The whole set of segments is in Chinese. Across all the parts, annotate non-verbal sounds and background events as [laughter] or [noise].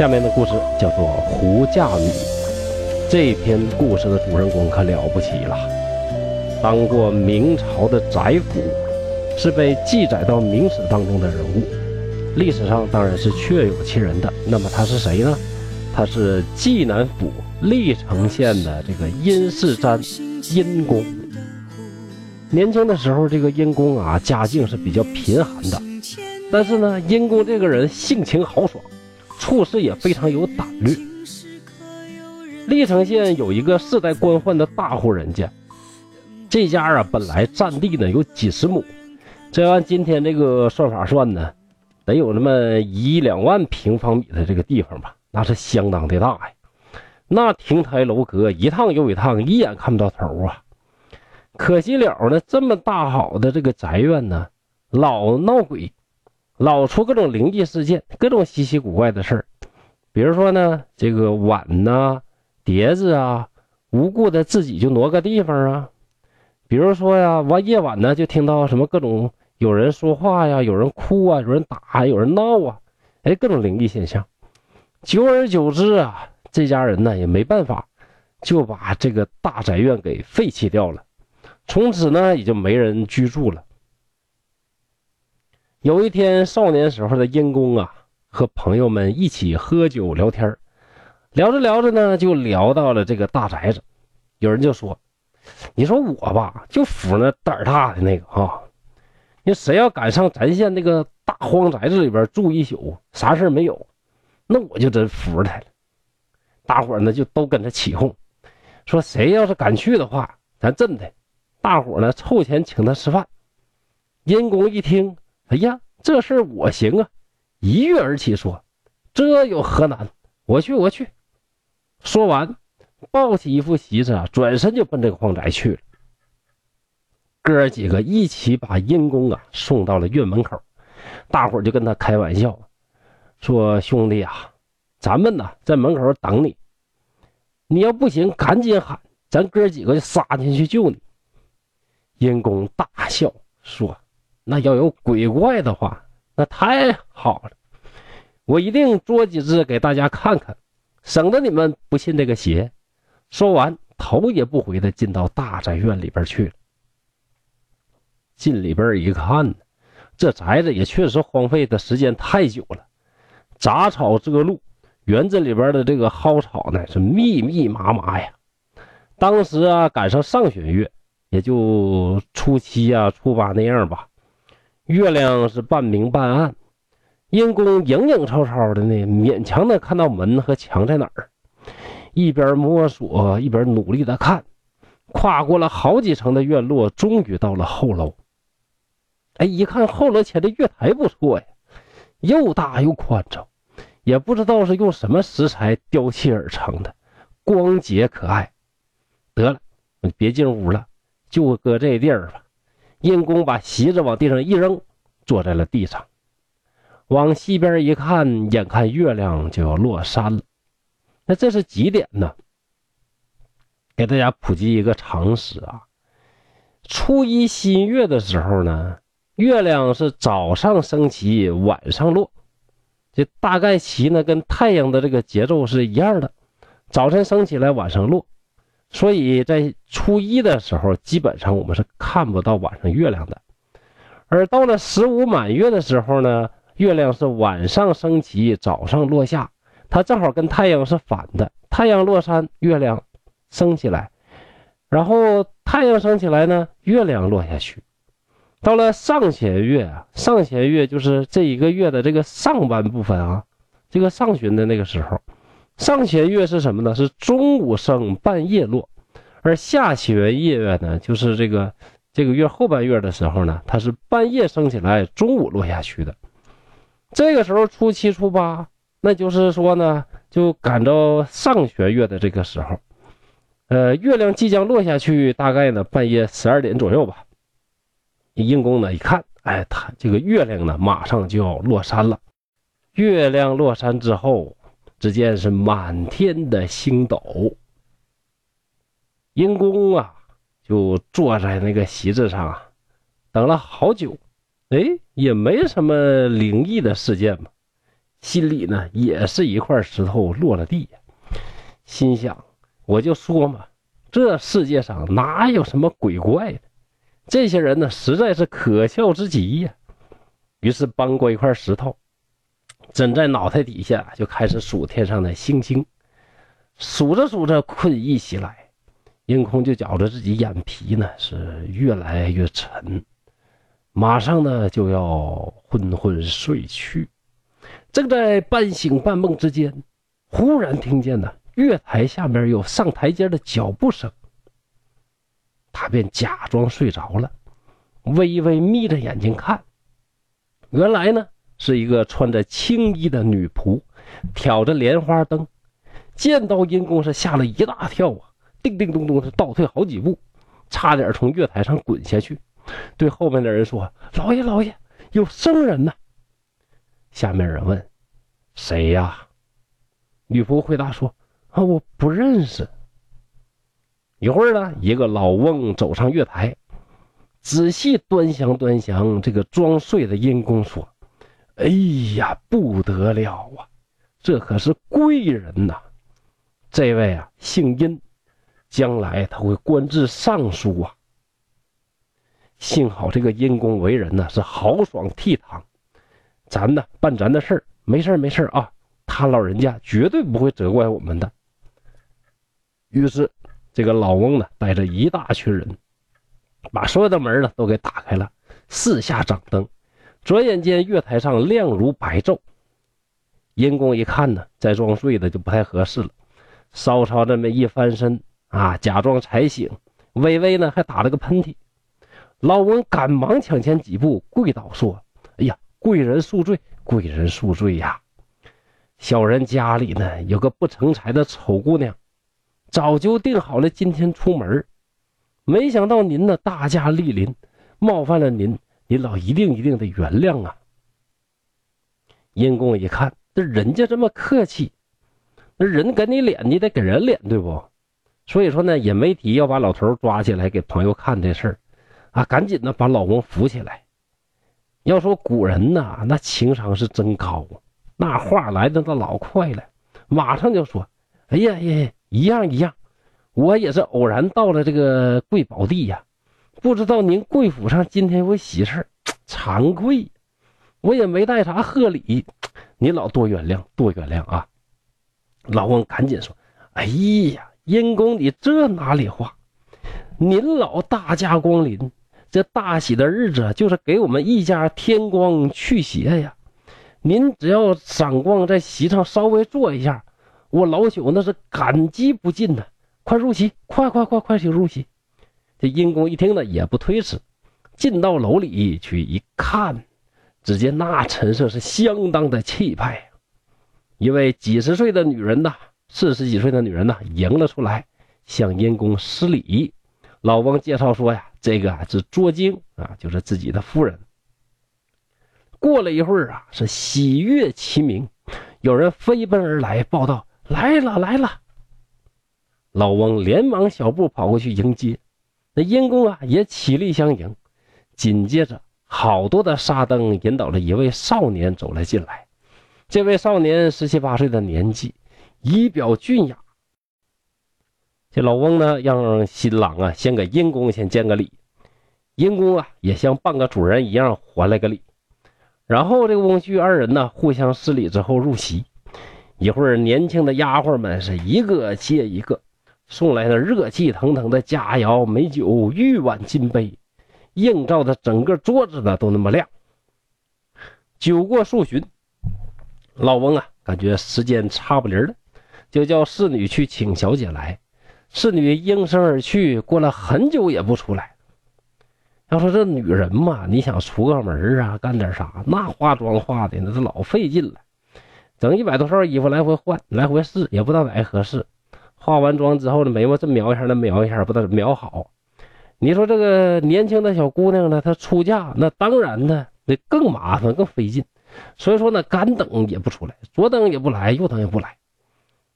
下面的故事叫做《胡嫁女》。这篇故事的主人公可了不起了，当过明朝的宰辅，是被记载到明史当中的人物。历史上当然是确有其人的。那么他是谁呢？他是济南府历城县的这个殷世瞻殷公。年轻的时候，这个殷公啊，家境是比较贫寒的，但是呢，殷公这个人性情豪爽，处事也非常有胆略。历城县有一个世代官宦的大户人家，这家啊本来占地呢有几十亩，这按今天这个算法算呢，得有那么一两万平方米的这个地方吧，那是相当的大呀。那亭台楼阁一趟又一趟，一眼看不到头啊。可惜了呢，这么大好的这个宅院呢，老闹鬼，老出各种灵异事件，各种稀奇古怪的事儿。比如说呢，这个碗呐。碟子啊，无故的自己就挪个地方啊。比如说呀，完夜晚呢，就听到什么各种有人说话呀，有人哭啊，有人打，有人闹啊，哎，各种灵异现象。久而久之啊，这家人呢也没办法，就把这个大宅院给废弃掉了。从此呢，也就没人居住了。有一天，少年时候的殷公啊，和朋友们一起喝酒聊天聊着聊着呢，就聊到了这个大宅子。有人就说：“你说我吧，就服那胆儿大的那个啊！你谁要敢上咱县那个大荒宅子里边住一宿，啥事没有，那我就真服他了。”大伙呢就都跟他起哄，说：“谁要是敢去的话，咱震他。”大伙呢凑钱请他吃饭。殷公一听，哎呀，这事我行啊！一跃而起说：“这有何难？我去，我去。”说完，抱起一副席子啊，转身就奔这个荒宅去了。哥几个一起把殷公啊送到了院门口，大伙就跟他开玩笑说：“兄弟啊，咱们呢在门口等你，你要不行赶紧喊，咱哥几个就杀进去救你。”殷公大笑说：“那要有鬼怪的话，那太好了，我一定捉几只给大家看看。”省得你们不信这个邪。说完，头也不回的进到大宅院里边去了。进里边一看，这宅子也确实荒废的时间太久了，杂草遮路，园子里边的这个蒿草呢是密密麻麻呀。当时啊，赶上上弦月，也就初七啊、初八那样吧，月亮是半明半暗。阴公影影绰绰的呢，勉强的看到门和墙在哪儿，一边摸索一边努力的看，跨过了好几层的院落，终于到了后楼。哎，一看后楼前的月台不错呀，又大又宽敞，也不知道是用什么石材雕砌而成的，光洁可爱。得了，别进屋了，就搁这地儿吧。殷公把席子往地上一扔，坐在了地上。往西边一看，眼看月亮就要落山了。那这是几点呢？给大家普及一个常识啊，初一新月的时候呢，月亮是早上升起，晚上落。这大概齐呢跟太阳的这个节奏是一样的，早晨升起来，晚上落。所以在初一的时候，基本上我们是看不到晚上月亮的。而到了十五满月的时候呢？月亮是晚上升起，早上落下，它正好跟太阳是反的。太阳落山，月亮升起来，然后太阳升起来呢，月亮落下去。到了上弦月啊，上弦月就是这一个月的这个上半部分啊，这个上旬的那个时候，上弦月是什么呢？是中午升，半夜落，而下弦月呢，就是这个这个月后半月的时候呢，它是半夜升起来，中午落下去的。这个时候初七初八，那就是说呢，就赶着上弦月的这个时候，呃，月亮即将落下去，大概呢半夜十二点左右吧。应公呢一看，哎，他这个月亮呢马上就要落山了。月亮落山之后，只见是满天的星斗。应公啊，就坐在那个席子上啊，等了好久。哎，也没什么灵异的事件嘛，心里呢也是一块石头落了地，心想：我就说嘛，这世界上哪有什么鬼怪的？这些人呢实在是可笑之极呀。于是搬过一块石头，枕在脑袋底下，就开始数天上的星星。数着数着，困意袭来，殷空就觉着自己眼皮呢是越来越沉，马上呢就要昏昏睡去。正在半醒半梦之间，忽然听见呢月台下面有上台阶的脚步声，他便假装睡着了，微微眯着眼睛看。原来呢，是一个穿着青衣的女仆，挑着莲花灯，见到阴公是吓了一大跳啊，叮叮咚咚是倒退好几步，差点从月台上滚下去，对后面的人说：“老爷，老爷，有生人呢。”下面人问：“谁呀？”女仆回答说：“啊，我不认识。”一会儿呢，一个老翁走上月台。仔细端详端详这个装睡的阴公，说：“哎呀，不得了啊！这可是贵人呐！这位啊，姓殷，将来他会官至尚书啊。幸好这个殷公为人呢是豪爽倜傥，咱呢办咱的事儿，没事儿没事儿啊。他老人家绝对不会责怪我们的。”于是，这个老翁呢带着一大群人。把所有的门呢都给打开了，四下掌灯，转眼间月台上亮如白昼。阴公一看呢，再装睡的就不太合适了，稍稍这么一翻身啊，假装才醒，微微呢还打了个喷嚏。老翁赶忙抢前几步跪倒说：“哎呀，贵人恕罪，贵人恕罪呀！小人家里呢有个不成才的丑姑娘，早就定好了今天出门。”没想到您呢大驾莅临，冒犯了您，你老一定一定得原谅啊。阴公一看，这人家这么客气，那人给你脸，你得给人脸，对不？所以说呢，也没提要把老头抓起来给朋友看这事儿，啊，赶紧的把老翁扶起来。要说古人呐，那情商是真高啊，那话来的那老快了，马上就说：“哎呀呀，一样一样。”我也是偶然到了这个贵宝地呀，不知道您贵府上今天有喜事儿 [tsk] 惭愧，我也没带啥贺礼，[tsk] 您老多原谅，多原谅啊！老翁赶紧说：“哎呀，阴公你这哪里话？您老大驾光临，这大喜的日子就是给我们一家添光去邪呀！您只要赏光在席上稍微坐一下，我老朽那是感激不尽呐。”快入席！快快快快请入席！这阴公一听呢，也不推辞，进到楼里去一看，只见那陈设是相当的气派。一位几十岁的女人呐，四十几岁的女人呐，迎了出来，向阴公施礼。老翁介绍说呀：“这个是卓京啊，就是自己的夫人。”过了一会儿啊，是喜悦齐鸣，有人飞奔而来报道：“来了来了！”老翁连忙小步跑过去迎接，那阴公啊也起立相迎。紧接着，好多的沙灯引导着一位少年走了进来。这位少年十七八岁的年纪，仪表俊雅。这老翁呢，让新郎啊先给阴公先见个礼，阴公啊也像半个主人一样还了个礼。然后这个翁婿二人呢互相施礼之后入席。一会儿，年轻的丫鬟们是一个接一个。送来的热气腾腾的佳肴美酒，玉碗金杯，映照的整个桌子呢都那么亮。酒过数巡，老翁啊感觉时间差不离了，就叫侍女去请小姐来。侍女应声而去，过了很久也不出来。要说这女人嘛，你想出个门啊，干点啥，那化妆化的那是老费劲了，整一百多套衣服来回换，来回试，也不知道哪个合适。化完妆之后呢，眉毛这描一下，那描一下，不知道描好。你说这个年轻的小姑娘呢，她出嫁，那当然呢，那更麻烦，更费劲。所以说呢，干等也不出来，左等也不来，右等也不来。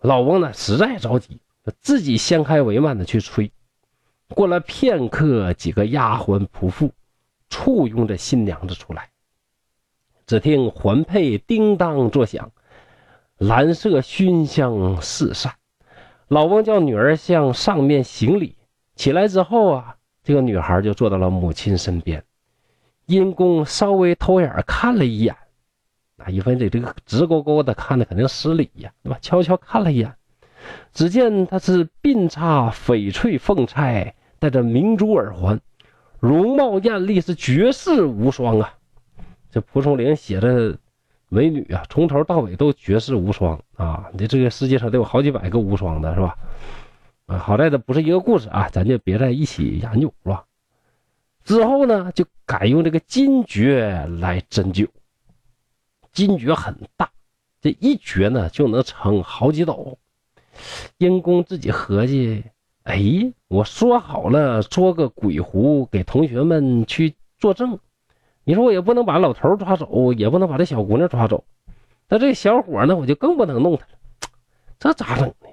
老翁呢，实在着急，自己先开帷幔的去催。过了片刻，几个丫鬟仆妇簇拥着新娘子出来。只听环佩叮当作响，蓝色熏香四散。老翁叫女儿向上面行礼，起来之后啊，这个女孩就坐到了母亲身边。阴公稍微偷眼看了一眼，啊，一分这这个直勾勾的看的肯定失礼呀，对吧？悄悄看了一眼，只见她是鬓插翡翠凤钗，戴着明珠耳环，容貌艳丽，是绝世无双啊！这蒲松龄写的美女啊，从头到尾都绝世无双啊！你这个世界上得有好几百个无双的是吧？啊，好在这不是一个故事啊，咱就别在一起研究是吧？之后呢，就改用这个金爵来斟酒。金爵很大，这一爵呢就能盛好几斗。因公自己合计：哎，我说好了捉个鬼狐给同学们去作证，你说我也不能把老头抓走，也不能把这小姑娘抓走，那这小伙呢，我就更不能弄他了。这咋整呢？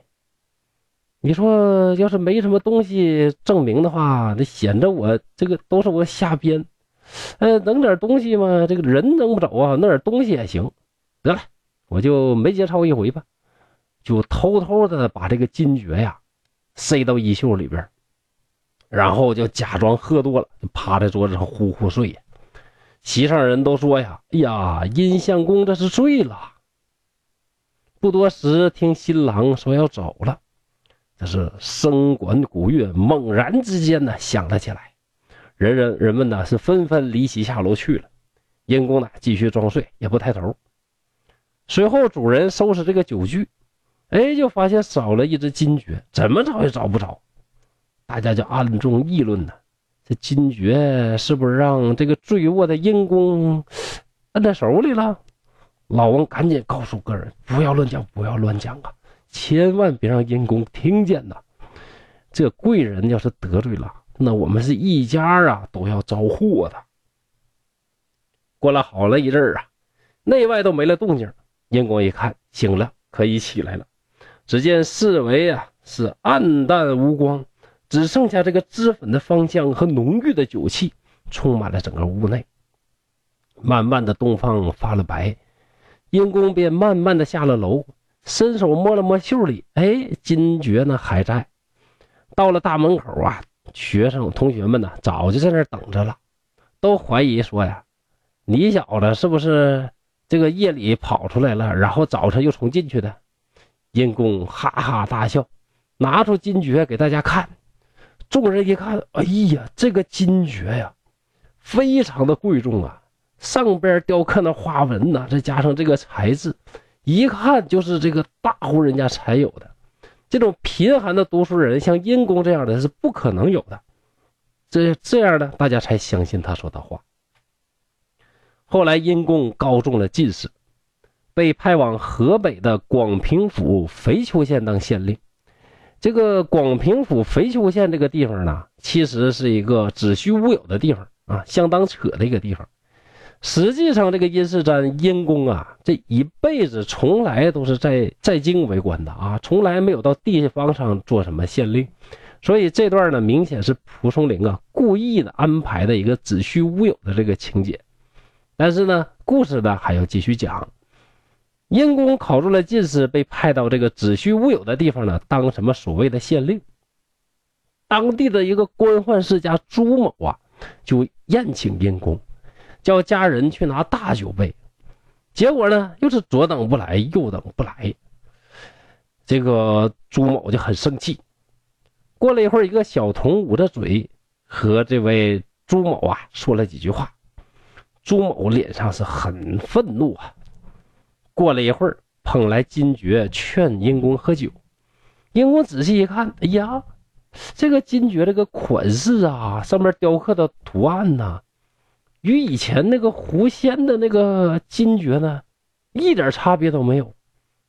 你说，要是没什么东西证明的话，那显得我这个都是我瞎编。呃，弄点东西嘛，这个人弄不走啊，弄点东西也行。得了，我就没节操一回吧，就偷偷的把这个金爵呀塞到衣袖里边，然后就假装喝多了，趴在桌子上呼呼睡呀。席上人都说呀：“哎呀，殷相公这是醉了。”不多时，听新郎说要走了。这是笙管鼓乐猛然之间呢响了起来，人人人们呢是纷纷离席下楼去了。殷公呢继续装睡，也不抬头。随后主人收拾这个酒具，哎，就发现少了一只金爵，怎么找也找不着。大家就暗中议论呢：这金爵是不是让这个醉卧的阴公摁在手里了？老王赶紧告诉个人：不要乱讲，不要乱讲啊！千万别让阴公听见呐！这贵人要是得罪了，那我们是一家啊都要遭祸的。过了好了一阵儿啊，内外都没了动静。阴公一看，醒了，可以起来了。只见四围啊是暗淡无光，只剩下这个脂粉的芳香和浓郁的酒气充满了整个屋内。慢慢的，东方发了白，阴公便慢慢的下了楼。伸手摸了摸袖里，哎，金爵呢还在。到了大门口啊，学生同学们呢早就在那等着了，都怀疑说呀：“你小子是不是这个夜里跑出来了，然后早晨又重进去的？”阴公哈哈大笑，拿出金爵给大家看。众人一看，哎呀，这个金爵呀，非常的贵重啊，上边雕刻那花纹呐，再加上这个材质。一看就是这个大户人家才有的，这种贫寒的读书人，像殷公这样的是不可能有的。这这样呢，大家才相信他说的话。后来，殷公高中了进士，被派往河北的广平府肥丘县当县令。这个广平府肥丘县这个地方呢，其实是一个子虚乌有的地方啊，相当扯的一个地方。实际上，这个殷世瞻殷公啊，这一辈子从来都是在在京为官的啊，从来没有到地方上做什么县令，所以这段呢，明显是蒲松龄啊故意的安排的一个子虚乌有的这个情节。但是呢，故事呢还要继续讲。殷公考中了进士，被派到这个子虚乌有的地方呢，当什么所谓的县令。当地的一个官宦世家朱某啊，就宴请殷公。叫家人去拿大酒杯，结果呢，又是左等不来，右等不来。这个朱某就很生气。过了一会儿，一个小童捂着嘴和这位朱某啊说了几句话。朱某脸上是很愤怒啊。过了一会儿，捧来金爵劝殷公喝酒。殷公仔细一看，哎呀，这个金爵这个款式啊，上面雕刻的图案呢。与以前那个狐仙的那个金爵呢，一点差别都没有，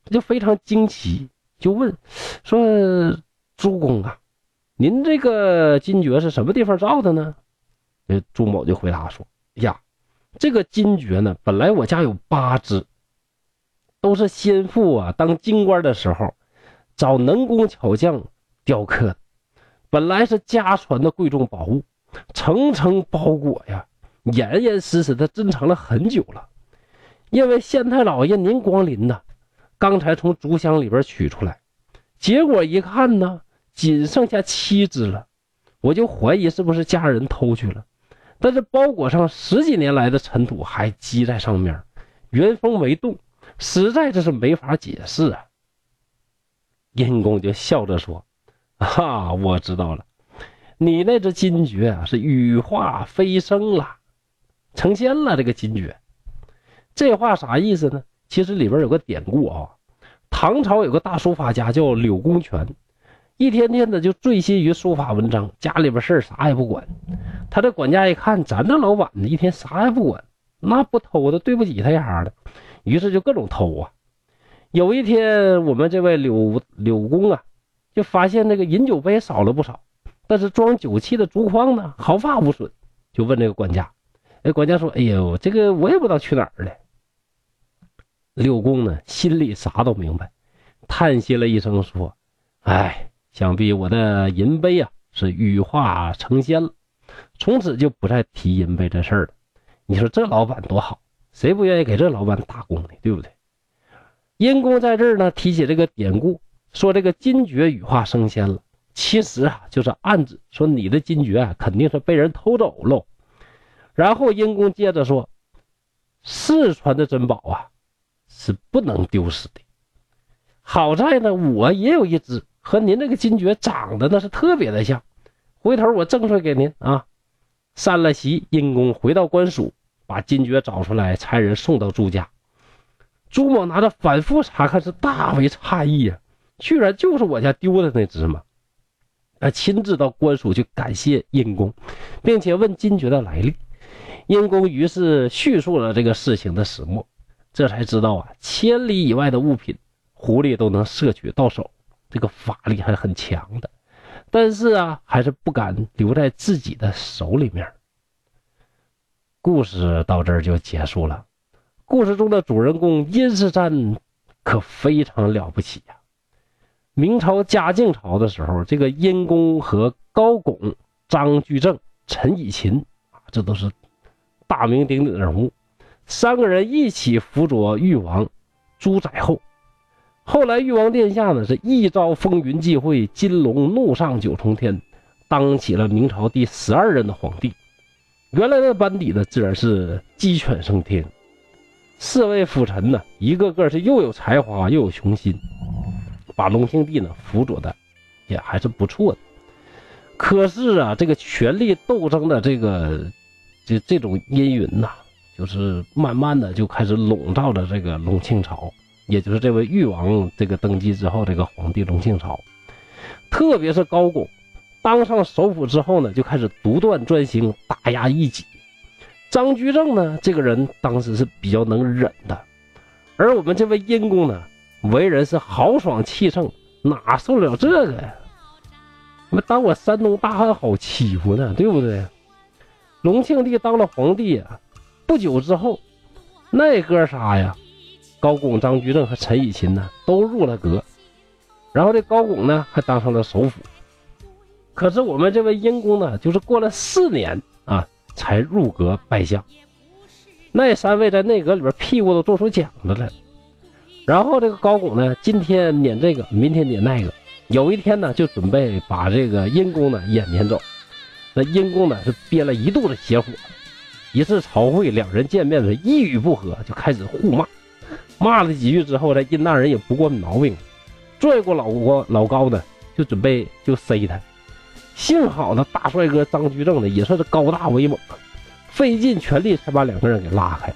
他就非常惊奇，就问说：“朱公啊，您这个金爵是什么地方造的呢？”这朱某就回答说：“呀，这个金爵呢，本来我家有八只，都是先父啊当京官的时候找能工巧匠雕刻。的，本来是家传的贵重宝物，层层包裹呀。”严严实实的珍藏了很久了，因为县太老爷您光临呐，刚才从竹箱里边取出来，结果一看呢，仅剩下七只了，我就怀疑是不是家人偷去了。但是包裹上十几年来的尘土还积在上面，原封没动，实在这是没法解释啊。阴公就笑着说：“哈，我知道了，你那只金爵啊是羽化飞升了，成仙了。这个金爵，这话啥意思呢？其实里边有个典故啊。唐朝有个大书法家叫柳公权。”一天天的就醉心于书法文章，家里边事啥也不管。他这管家一看，咱这老板子一天啥也不管，那不偷的对不起他家的，于是就各种偷啊。有一天，我们这位柳柳公啊，就发现那个饮酒杯少了不少，但是装酒器的竹筐呢毫发无损，就问这个管家。哎，管家说：“哎呦，这个我也不知道去哪儿了。”柳公呢心里啥都明白，叹息了一声说：“哎。”想必我的银杯啊是羽化成仙了，从此就不再提银杯这事儿了。你说这老板多好，谁不愿意给这老板打工呢？对不对？殷公在这儿呢，提起这个典故，说这个金爵羽化升仙了，其实啊就是暗指说你的金爵啊肯定是被人偷走喽。然后殷公接着说，四川的珍宝啊是不能丢失的，好在呢我也有一只。和您这个金爵长得那是特别的像，回头我赠送给您啊。散了席，殷公回到官署，把金爵找出来，差人送到朱家。朱某拿着反复查看，是大为诧异呀，居然就是我家丢的那只嘛！他亲自到官署去感谢殷公，并且问金爵的来历。殷公于是叙述了这个事情的始末，这才知道啊，千里以外的物品，狐狸都能摄取到手。这个法力还是很强的，但是啊，还是不敢留在自己的手里面。故事到这儿就结束了。故事中的主人公殷世占可非常了不起呀！明朝嘉靖朝的时候，这个殷公和高拱、张居正、陈以勤啊，这都是大名鼎鼎的人物，三个人一起辅佐誉王朱载后。后来，誉王殿下呢是一朝风云际会，金龙怒上九重天，当起了明朝第十二任的皇帝。原来的班底呢，自然是鸡犬升天。四位辅臣呢，一个个是又有才华又有雄心，把隆庆帝呢辅佐的也还是不错的。可是啊，这个权力斗争的这个这这种阴云呐，就是慢慢的就开始笼罩着这个隆庆朝。也就是这位誉王这个登基之后，这个皇帝隆庆朝，特别是高拱当上首辅之后呢，就开始独断专行，打压异己。张居正呢，这个人当时是比较能忍的，而我们这位殷公呢，为人是豪爽气盛，哪受得了这个呀？那当我山东大汉好欺负呢，对不对？隆庆帝当了皇帝啊，不久之后，那哥仨呀。高拱、张居正和陈以勤呢，都入了阁，然后这高拱呢，还当上了首辅。可是我们这位殷公呢，就是过了四年啊，才入阁拜相。那三位在内阁里边屁股都坐出茧子了。然后这个高拱呢，今天撵这个，明天撵那个，有一天呢，就准备把这个殷公呢也撵走。那殷公呢，是憋了一肚子邪火。一次朝会，两人见面的一语不合，就开始互骂。骂了几句之后，这殷大人也不惯毛病，拽过老郭老高呢，就准备就塞他。幸好呢，大帅哥张居正呢也算是高大威猛，费尽全力才把两个人给拉开，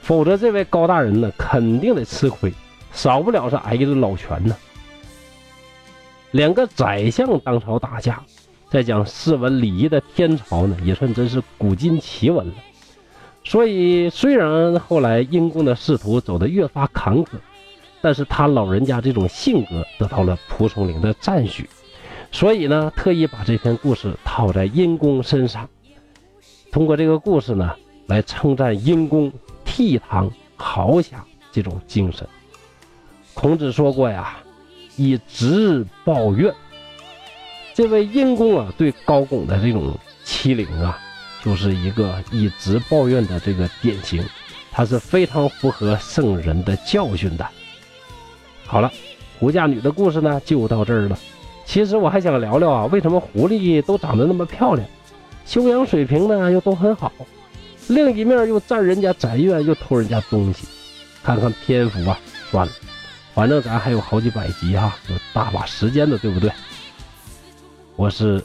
否则这位高大人呢肯定得吃亏，少不了是挨一顿老拳呢。两个宰相当朝打架，在讲斯文礼仪的天朝呢，也算真是古今奇闻了。所以，虽然后来殷公的仕途走得越发坎坷，但是他老人家这种性格得到了蒲松龄的赞许，所以呢，特意把这篇故事套在殷公身上，通过这个故事呢，来称赞殷公倜傥豪侠这种精神。孔子说过呀：“以直报怨。”这位殷公啊，对高拱的这种欺凌啊。就是一个以直抱怨的这个典型，他是非常符合圣人的教训的。好了，胡嫁女的故事呢就到这儿了。其实我还想聊聊啊，为什么狐狸都长得那么漂亮，修养水平呢又都很好，另一面又占人家宅院，又偷人家东西。看看篇幅啊，算了，反正咱还有好几百集哈，有大把时间的，对不对？我是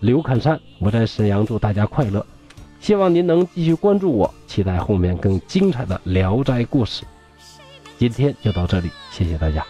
刘侃山，我在沈阳，祝大家快乐。希望您能继续关注我，期待后面更精彩的《聊斋故事》。今天就到这里，谢谢大家。